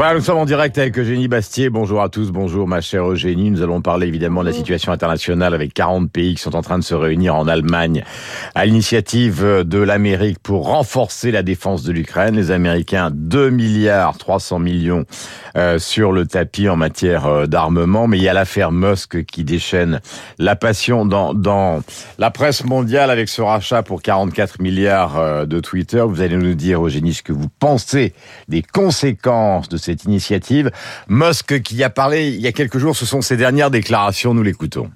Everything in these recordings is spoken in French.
Voilà, nous sommes en direct avec Eugénie Bastier. Bonjour à tous, bonjour ma chère Eugénie. Nous allons parler évidemment de la situation internationale avec 40 pays qui sont en train de se réunir en Allemagne à l'initiative de l'Amérique pour renforcer la défense de l'Ukraine. Les Américains, 2 milliards 300 millions euh, sur le tapis en matière euh, d'armement. Mais il y a l'affaire Musk qui déchaîne la passion dans, dans la presse mondiale avec ce rachat pour 44 milliards euh, de Twitter. Vous allez nous dire, Eugénie, ce que vous pensez des conséquences de cette initiative. Musk qui a parlé il y a quelques jours, ce sont ses dernières déclarations, nous l'écoutons.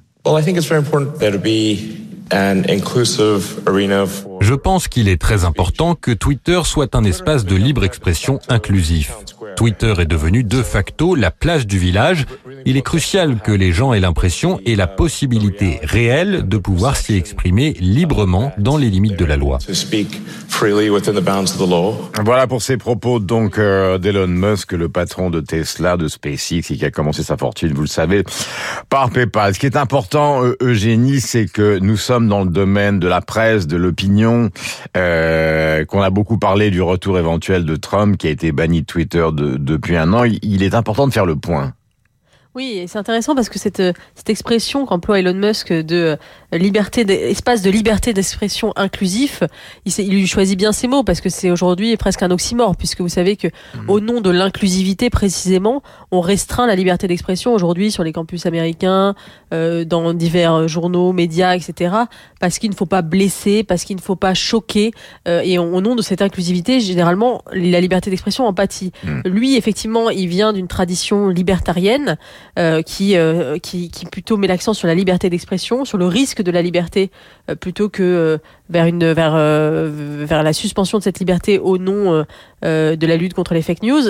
Je pense qu'il est très important que Twitter soit un espace de libre expression inclusif. Twitter est devenu de facto la place du village. Il est crucial que les gens aient l'impression et la possibilité réelle de pouvoir s'y exprimer librement dans les limites de la loi. Voilà pour ces propos donc euh, d'Elon Musk, le patron de Tesla, de SpaceX, qui a commencé sa fortune, vous le savez, par PayPal. Ce qui est important, euh, Eugénie, c'est que nous sommes dans le domaine de la presse, de l'opinion, euh, qu'on a beaucoup parlé du retour éventuel de Trump, qui a été banni de Twitter de, depuis un an. Il est important de faire le point. Oui, c'est intéressant parce que cette, cette expression qu'emploie Elon Musk de liberté, espace de liberté d'expression inclusif, il, il, lui choisit bien ses mots parce que c'est aujourd'hui presque un oxymore puisque vous savez que mmh. au nom de l'inclusivité précisément, on restreint la liberté d'expression aujourd'hui sur les campus américains, euh, dans divers journaux, médias, etc. Parce qu'il ne faut pas blesser, parce qu'il ne faut pas choquer euh, et au nom de cette inclusivité, généralement la liberté d'expression en pâtit. Mmh. Lui, effectivement, il vient d'une tradition libertarienne. Euh, qui, euh, qui, qui plutôt met l'accent sur la liberté d'expression, sur le risque de la liberté, euh, plutôt que vers une vers vers la suspension de cette liberté au nom de la lutte contre les fake news.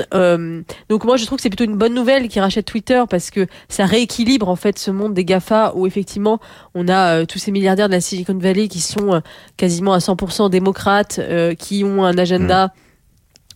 donc moi je trouve que c'est plutôt une bonne nouvelle qui rachète Twitter parce que ça rééquilibre en fait ce monde des Gafa où effectivement on a tous ces milliardaires de la Silicon Valley qui sont quasiment à 100% démocrates, qui ont un agenda mmh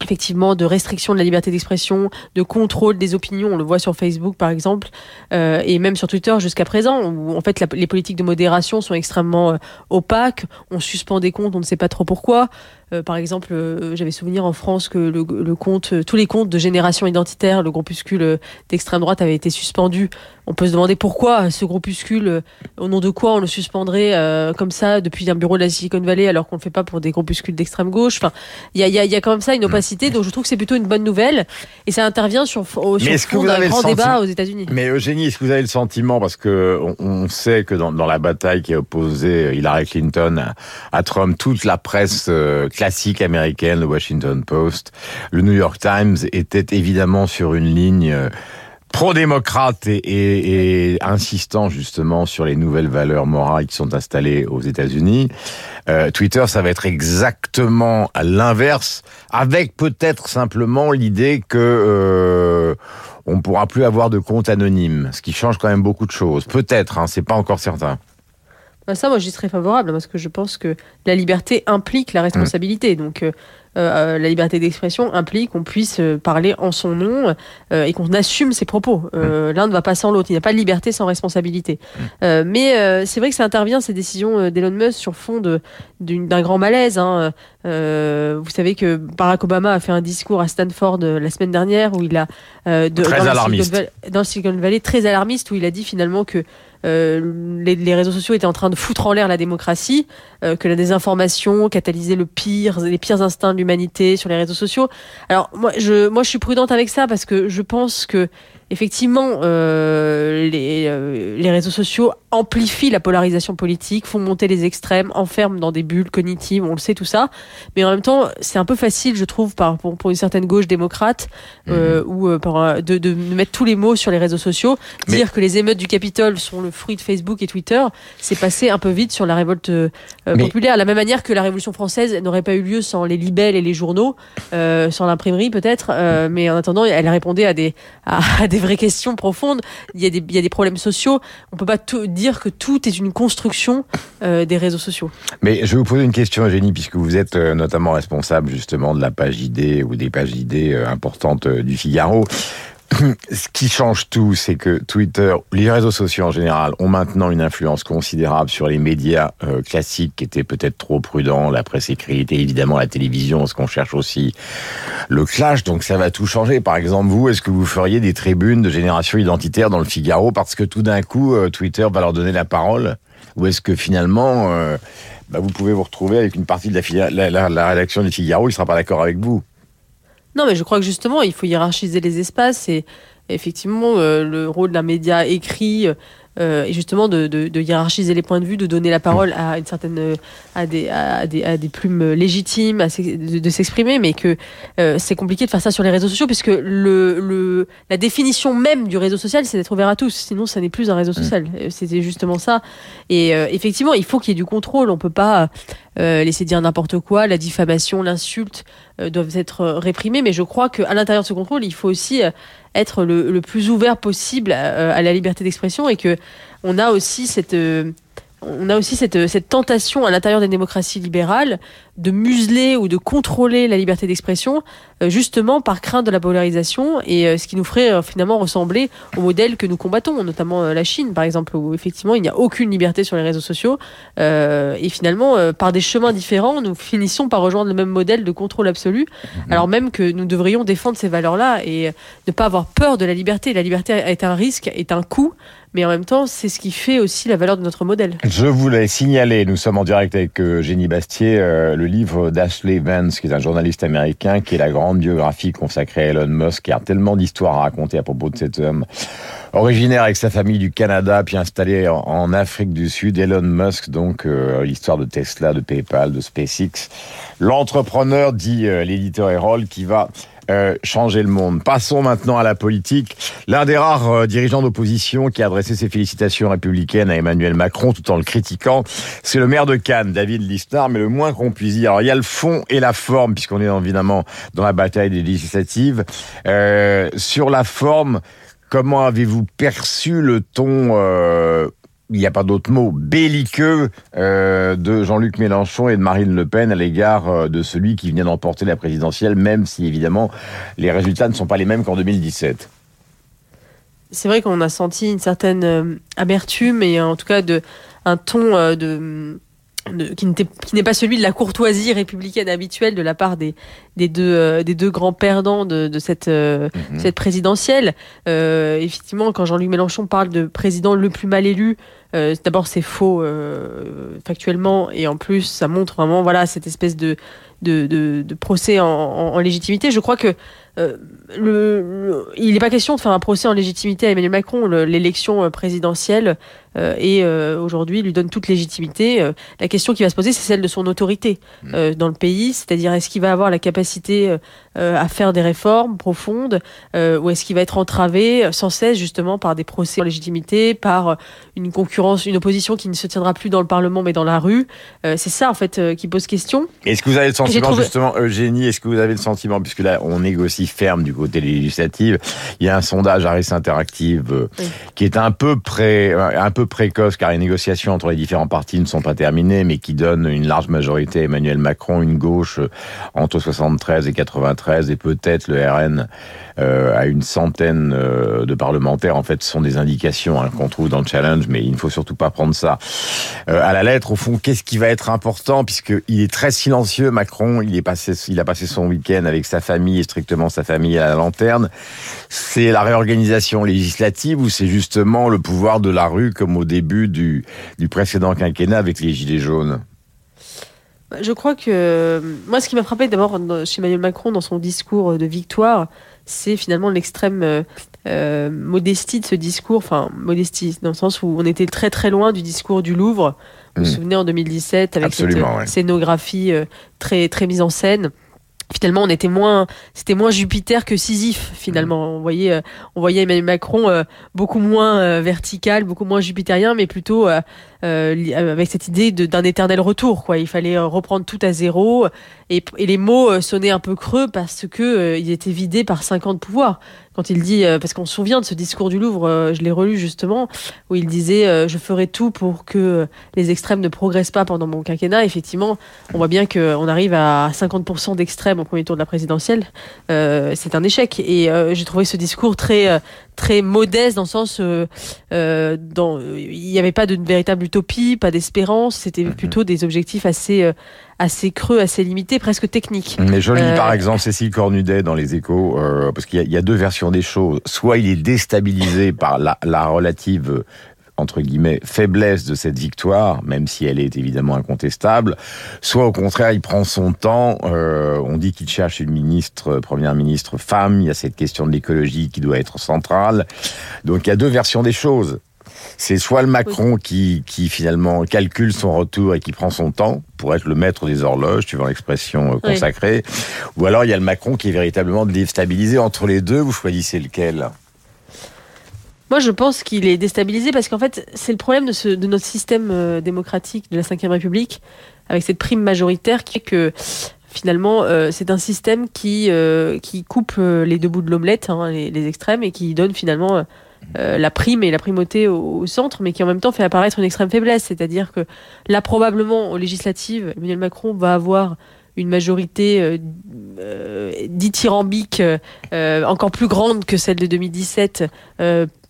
effectivement de restriction de la liberté d'expression, de contrôle des opinions. On le voit sur Facebook par exemple, euh, et même sur Twitter jusqu'à présent, où en fait les politiques de modération sont extrêmement euh, opaques. On suspend des comptes, on ne sait pas trop pourquoi. Euh, par exemple, euh, j'avais souvenir en France que le, le, compte, tous les comptes de génération identitaire, le groupuscule d'extrême droite, avait été suspendu. On peut se demander pourquoi ce groupuscule, au nom de quoi on le suspendrait comme ça depuis un bureau de la Silicon Valley alors qu'on ne le fait pas pour des groupuscules d'extrême gauche. Enfin, il y a, y, a, y a quand même ça une opacité donc je trouve que c'est plutôt une bonne nouvelle. Et ça intervient sur, fond d'un grand débat aux États-Unis. Mais Eugénie, est-ce que vous avez le sentiment, parce que on, sait que dans, dans, la bataille qui a opposé Hillary Clinton à, Trump, toute la presse classique américaine, le Washington Post, le New York Times, était évidemment sur une ligne euh, pro-démocrate et, et, insistant justement sur les nouvelles valeurs morales qui sont installées aux États-Unis. Euh, Twitter, ça va être exactement à l'inverse, avec peut-être simplement l'idée que euh, on pourra plus avoir de compte anonyme, ce qui change quand même beaucoup de choses. Peut-être, hein, c'est pas encore certain. Bah, ça, moi, j'y serais favorable parce que je pense que la liberté implique la responsabilité. Donc, euh, euh, la liberté d'expression implique qu'on puisse euh, parler en son nom et qu'on assume ses propos. L'un ne va pas sans l'autre. Il n'y a pas de liberté sans responsabilité. mais c'est vrai que ça intervient ces décisions d'Elon Musk sur fond d'un grand malaise. Hein. vous savez que Barack Obama a fait un discours à Stanford la semaine dernière où il a de, très dans alarmiste. dans le Silicon Valley très alarmiste où il a dit finalement que euh, les, les, réseaux sociaux étaient en train de foutre en l'air la démocratie, euh, que la désinformation catalysait le pire, les pires instincts de l'humanité sur les réseaux sociaux. Alors moi, je, moi, je suis prudente avec ça parce que je pense que effectivement, euh, les, euh, les, réseaux sociaux amplifient la polarisation politique, font monter les extrêmes, enferment dans des bulles cognitives, on le sait tout ça. Mais en même temps, c'est un peu facile, je trouve, par, pour, pour une certaine gauche démocrate, euh, mhm. ou par, de, de, mettre tous les mots sur les réseaux sociaux. Dire que les émeutes du Capitole sont le fruit de Facebook et Twitter, c'est passé un peu vite sur la révolte populaire. De la même manière que la Révolution française n'aurait pas eu lieu sans les libelles et les journaux, sans l'imprimerie peut-être. mais en attendant, elle répondait à des, à des vraies questions profondes. Il y a des, des problèmes sociaux. On peut pas dire que tout est une construction euh, des réseaux sociaux. Mais je vais vous poser une question, Eugénie, puisque vous êtes euh, notamment responsable justement de la page ID ou des pages ID euh, importantes du Figaro. Ce qui change tout, c'est que Twitter, les réseaux sociaux en général, ont maintenant une influence considérable sur les médias euh, classiques qui étaient peut-être trop prudents, la presse écrite et évidemment la télévision, ce qu'on cherche aussi le clash. Donc ça va tout changer. Par exemple, vous, est-ce que vous feriez des tribunes de génération identitaire dans le Figaro parce que tout d'un coup euh, Twitter va leur donner la parole, ou est-ce que finalement euh, bah, vous pouvez vous retrouver avec une partie de la, la, la rédaction du Figaro qui sera pas d'accord avec vous? Non, mais je crois que justement, il faut hiérarchiser les espaces et effectivement, euh, le rôle d'un média écrit euh, et justement de, de, de, hiérarchiser les points de vue, de donner la parole à une certaine à des à des, à des plumes légitimes, à de, de s'exprimer, mais que euh, c'est compliqué de faire ça sur les réseaux sociaux puisque le, le la définition même du réseau social, c'est d'être ouvert à tous. Sinon, ça n'est plus un réseau social. Mmh. C'était justement ça. Et euh, effectivement, il faut qu'il y ait du contrôle. On peut pas euh, laisser dire n'importe quoi. La diffamation, l'insulte euh, doivent être réprimées. Mais je crois qu'à l'intérieur de ce contrôle, il faut aussi être le, plus ouvert possible à, à la liberté d'expression et que on a aussi cette on a aussi cette, cette tentation à l'intérieur des démocraties libérales de museler ou de contrôler la liberté d'expression euh, justement par crainte de la polarisation et euh, ce qui nous ferait euh, finalement ressembler au modèle que nous combattons, notamment la Chine par exemple, où effectivement il n'y a aucune liberté sur les réseaux sociaux et finalement par des chemins différents nous finissons par rejoindre le même modèle de contrôle absolu mmh. alors même que nous devrions défendre ces valeurs-là et ne pas avoir peur de la liberté. La liberté est un risque, est un coût mais en même temps, c'est ce qui fait aussi la valeur de notre modèle. Je voulais signaler, nous sommes en direct avec Génie Bastier, le livre d'Ashley Vance, qui est un journaliste américain, qui est la grande biographie consacrée à Elon Musk, qui a tellement d'histoires à raconter à propos de cet homme. Originaire avec sa famille du Canada, puis installé en, Afrique du Sud, Elon Musk, donc euh, l'histoire de Tesla, de PayPal, de SpaceX. L'entrepreneur, dit l'éditeur Errol, qui va euh, changer le monde. Passons maintenant à la politique. L'un des rares euh, dirigeants d'opposition qui a adressé ses félicitations républicaines à Emmanuel Macron tout en le critiquant, c'est le maire de Cannes, David Lisnard, mais le moins qu'on puisse dire. Alors, il y a le fond et la forme, puisqu'on est évidemment dans la bataille des législatives. Euh, sur la forme, comment avez-vous perçu le ton euh, il n'y a pas d'autre mot, belliqueux euh, de Jean-Luc Mélenchon et de Marine Le Pen à l'égard euh, de celui qui vient d'emporter la présidentielle, même si évidemment les résultats ne sont pas les mêmes qu'en 2017. C'est vrai qu'on a senti une certaine euh, amertume et en tout cas de, un ton euh, de qui n'est pas celui de la courtoisie républicaine habituelle de la part des, des, deux, euh, des deux grands perdants de, de cette, euh, mmh. cette présidentielle. Euh, effectivement, quand Jean-Luc Mélenchon parle de président le plus mal élu, euh, d'abord c'est faux euh, factuellement et en plus ça montre vraiment voilà cette espèce de, de, de, de procès en, en, en, légitimité. Je crois que euh, le, le, il n'est pas question de faire un procès en légitimité à Emmanuel Macron. L'élection présidentielle euh, et euh, aujourd'hui lui donne toute légitimité. Euh, la question qui va se poser, c'est celle de son autorité mmh. dans le pays, c'est-à-dire est-ce qu'il va avoir la capacité à faire des réformes profondes ou est-ce qu'il va être entravé sans cesse justement par des procès en légitimité, par une concurrence, une opposition qui ne se tiendra plus dans le Parlement mais dans la rue? c'est ça en fait qui pose question. Est-ce que vous avez le sentiment trouvé... justement, Eugénie, est-ce que vous avez le sentiment, puisque là on négocie ferme du côté législatif, il y a un sondage Harris Interactive oui. qui est un peu près, un peu précoce car les négociations entre les différents partis ne sont pas terminées, mais qui donne une large majorité à Emmanuel Macron, une gauche entre 73 et 93 et peut-être le RN euh, à une centaine euh, de parlementaires. En fait, ce sont des indications hein, qu'on trouve dans le challenge, mais il ne faut surtout pas prendre ça euh, à la lettre. Au fond, qu'est-ce qui va être important puisqu'il est très silencieux, Macron. Il il a passé son week-end avec sa famille et strictement sa famille à la lanterne. C'est la réorganisation législative ou c'est justement le pouvoir de la rue comme au début du, du précédent quinquennat avec les Gilets jaunes je crois que moi, ce qui m'a frappé d'abord chez Emmanuel Macron dans son discours de victoire, c'est finalement l'extrême euh, euh, modestie de ce discours, enfin modestie dans le sens où on était très très loin du discours du Louvre. Vous vous mmh. souvenez en 2017 avec Absolument, cette ouais. scénographie euh, très très mise en scène finalement on était moins c'était moins Jupiter que Sisyphe finalement. On voyait euh, on voyait Emmanuel Macron euh, beaucoup moins euh, vertical beaucoup moins jupitérien mais plutôt avec cette idée d'un éternel retour quoi. Il fallait reprendre tout à zéro et, et les mots sonnaient un peu creux parce que il était vidé par 50 pouvoirs quand il dit parce qu'on se souvient de ce discours du Louvre je l'ai relu justement où il disait je ferai tout pour que les extrêmes ne progressent pas pendant mon quinquennat. Effectivement on voit bien que on arrive à 50% d'extrêmes au premier tour de la présidentielle, c'est un échec. Et j'ai trouvé ce discours très très modeste dans le sens dans il n'y avait pas de véritable utopie, pas d'espérance. C'était mhm. plutôt des objectifs assez assez creux, assez limités, presque techniques. Mais je lis par exemple Cécile Cornudet dans les Échos, parce qu'il y, a deux versions des choses. Soit il est déstabilisé par la, la relative entre guillemets, faiblesse de cette victoire, même si elle est évidemment incontestable, soit au contraire, il prend son temps. Euh, on dit qu'il cherche une ministre, première ministre femme. Il y a cette question de l'écologie qui doit être centrale. Donc il y a deux versions des choses. C'est soit le Macron qui, qui finalement calcule son retour et qui prend son temps pour être le maître des horloges, tu vois l'expression euh, consacrée, ou alors il y a le Macron qui est véritablement déstabilisé. Entre les deux, vous choisissez lequel? Moi, je pense qu'il est déstabilisé parce qu'en fait, c'est le problème de, ce, de notre système euh, démocratique de la Ve République, avec cette prime majoritaire qui est que finalement, euh, c'est un système qui, euh, qui coupe les deux bouts de l'omelette, hein, les, extrêmes, et qui donne finalement la prime et la primauté au, centre, mais qui en même temps fait apparaître une extrême faiblesse. C'est-à-dire que là, probablement, aux législatives, Emmanuel Macron va avoir une majorité dithyrambique encore plus grande que celle de 2017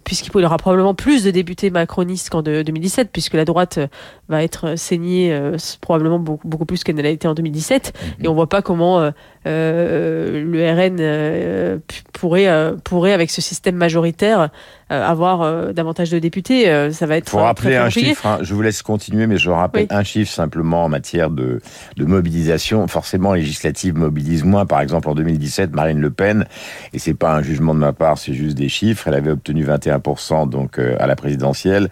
puisqu'il y aura probablement plus de députés macronistes qu'en 2017, puisque la droite euh, va être saignée euh, probablement beaucoup, beaucoup plus qu'elle n'a été en 2017. Mhm. Et on voit pas comment euh, le RN pourrait, pourrait, avec ce système majoritaire, avoir davantage de députés. ça va être. Pour rappeler un chiffre, hein, je vous laisse continuer, mais je rappelle un chiffre simplement en matière de, de mobilisation. Forcément, législative mobilise moins. Par exemple, en 2017, Marine Le Pen, et c'est pas un jugement de ma part, c'est juste des chiffres, elle avait obtenu 21 donc euh, à la présidentielle,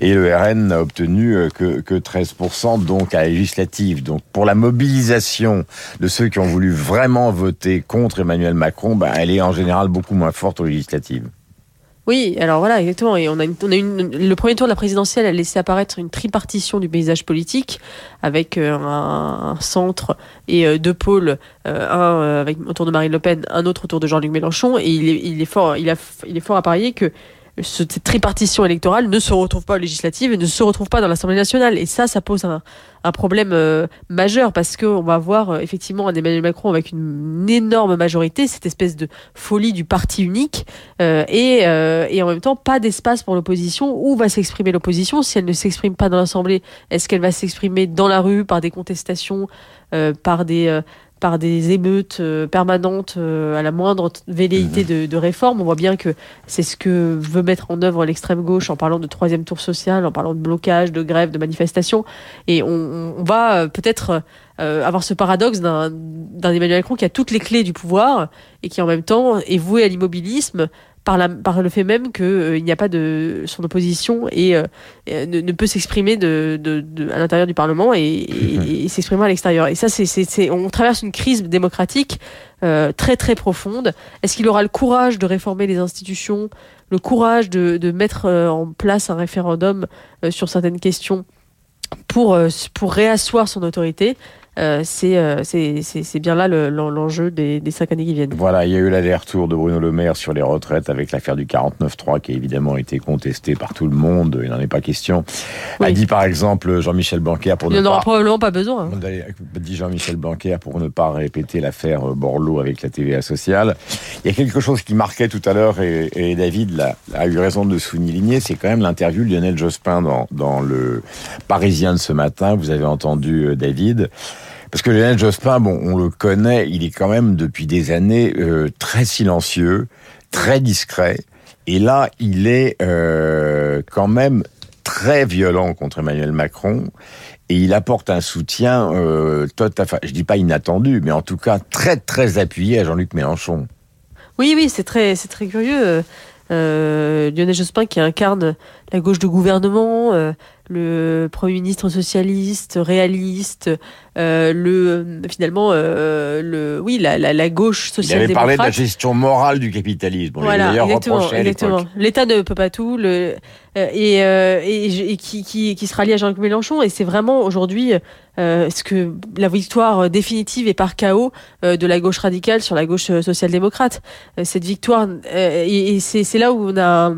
et le RN n'a obtenu euh, que, que 13% donc à la législative. Donc pour la mobilisation de ceux qui ont voulu vraiment voter contre Emmanuel Macron, bah, elle est en général beaucoup moins forte aux législatives. Oui, alors voilà, exactement. Et on a, on a une, le premier tour de la présidentielle a laissé apparaître une tripartition du paysage politique avec euh, un, centre et deux pôles, un avec, autour de Marine Le Pen, un autre autour de Jean-Luc Mélenchon. Et il est, il est fort, il a, il est fort à parier que cette tripartition électorale ne se retrouve pas aux législatives et ne se retrouve pas dans l'Assemblée nationale. Et ça, ça pose un, problème euh, majeur parce qu'on va voir euh, effectivement un Emmanuel Macron avec une, énorme majorité, cette espèce de folie du parti unique, euh, et, et en même temps pas d'espace pour l'opposition. Où va s'exprimer l'opposition? Si elle ne s'exprime pas dans l'Assemblée, est-ce qu'elle va s'exprimer dans la rue par des contestations, par des par des émeutes euh, permanentes euh, à la moindre velléité mhm. de, de, réforme. On voit bien que c'est ce que veut mettre en œuvre l'extrême gauche en parlant de troisième tour social, en parlant de blocage, de grève, de manifestation. Et on, on va euh, peut-être avoir ce paradoxe d'un Emmanuel Macron qui a toutes les clés du pouvoir et qui en même temps est voué à l'immobilisme par, la, par le fait même qu'il euh, il n'y a pas de son opposition et euh, ne, peut s'exprimer de, de, à l'intérieur du Parlement et, et, s'exprimer à l'extérieur. Et ça, c'est, on traverse une crise démocratique euh, très très profonde. Est-ce qu'il aura le courage de réformer les institutions, le courage de, de mettre en place un référendum sur certaines questions pour, pour réasseoir son autorité? Euh, euh, c'est bien là l'enjeu des, des, cinq années qui viennent. Voilà, il y a eu l'aller-retour de Bruno Le Maire sur les retraites avec l'affaire du 49-3 qui a évidemment été contestée par tout le monde, il n'en est pas question. A dit par exemple Jean-Michel Blanquer pour il ne pas... aura probablement pas besoin. Hein. Dit Jean-Michel Blanquer pour ne pas répéter l'affaire Borloo avec la TVA sociale. Il y a quelque chose qui marquait tout à l'heure et, et, David a, a, eu raison de souligner, c'est quand même l'interview de Lionel Jospin dans, dans le Parisien de ce matin. Vous avez entendu euh, David. Parce que Lionel Jospin, bon, on le connaît, il est quand même depuis des années euh, très silencieux, très discret. Et là, il est euh, quand même très violent contre Emmanuel Macron. Et il apporte un soutien, euh, tout je dis pas inattendu, mais en tout cas très très appuyé à Jean-Luc Mélenchon. Oui, oui, c'est très, c'est très curieux. Euh, Lionel Jospin qui incarne la gauche de gouvernement, euh, le Premier ministre socialiste, réaliste, euh, le finalement euh, le oui la, la, la gauche social-démocrate. Il avait parlé de la gestion morale du capitalisme. voilà, exactement, exactement. L'État ne peut pas tout. Le et, et, et, qui, qui, qui se rallie à Jean-Luc Mélenchon. Et c'est vraiment aujourd'hui euh, ce que la victoire définitive est par chaos de la gauche radicale sur la gauche social-démocrate? cette victoire, et, c'est là où on a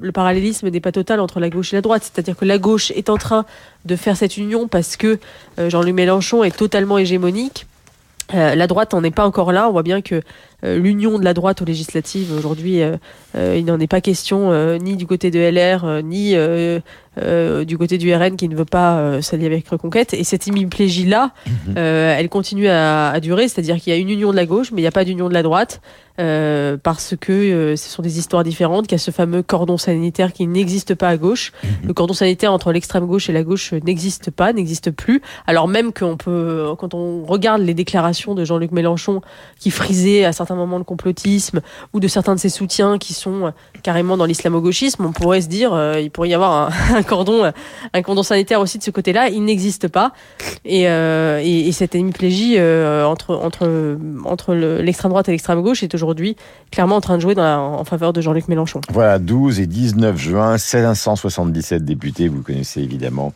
le parallélisme n'est pas total entre la gauche et la droite. C'est-à-dire que la gauche est en train de faire cette union parce que Jean-Luc Mélenchon est totalement hégémonique Euh, la droite n'en est pas encore là. On voit bien que euh, l'union de la droite aux législatives aujourd'hui, euh, il n'en est pas question ni du côté de LR ni du côté du RN qui ne veut pas s'allier avec Reconquête. Et cette hémiplégie là, mhm. elle continue à, à durer, c'est-à-dire qu'il y a une union de la gauche, mais il n'y a pas d'union de la droite. Euh, parce que euh, ce sont des histoires différentes, qu'il y a ce fameux cordon sanitaire qui n'existe pas à gauche. Mhm. Le cordon sanitaire entre l'extrême gauche et la gauche n'existe pas, n'existe plus. Alors même qu'on peut, quand on regarde les déclarations de Jean-Luc Mélenchon qui frisait à certains moments le complotisme ou de certains de ses soutiens qui sont carrément dans l'islamo-gauchisme, on pourrait se dire euh, il pourrait y avoir un, cordon, un cordon sanitaire aussi de ce côté-là. Il n'existe pas. Et, et, cette hémiplégie entre entre entre l'extrême droite et l'extrême gauche est aujourd'hui clairement en train de jouer en faveur de Jean-Luc Mélenchon. Voilà, 12 et 19 juin, 577 députés, vous connaissez évidemment.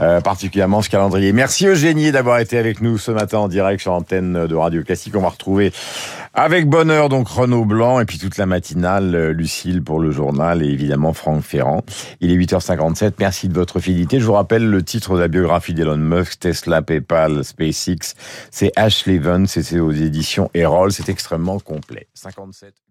Euh, particulièrement ce calendrier. Merci Eugénie d'avoir été avec nous ce matin en direct sur l'antenne de Radio Classique. On va retrouver avec bonheur donc Renaud Blanc et puis toute la matinale euh, Lucille pour le journal et évidemment Franck Ferrand. Il est 8h57. Merci de votre fidélité. Je vous rappelle le titre de la biographie d'Elon Musk, Tesla, PayPal, SpaceX. C'est Ashley Evans et c'est aux éditions Erol. C'est extrêmement complet. 57.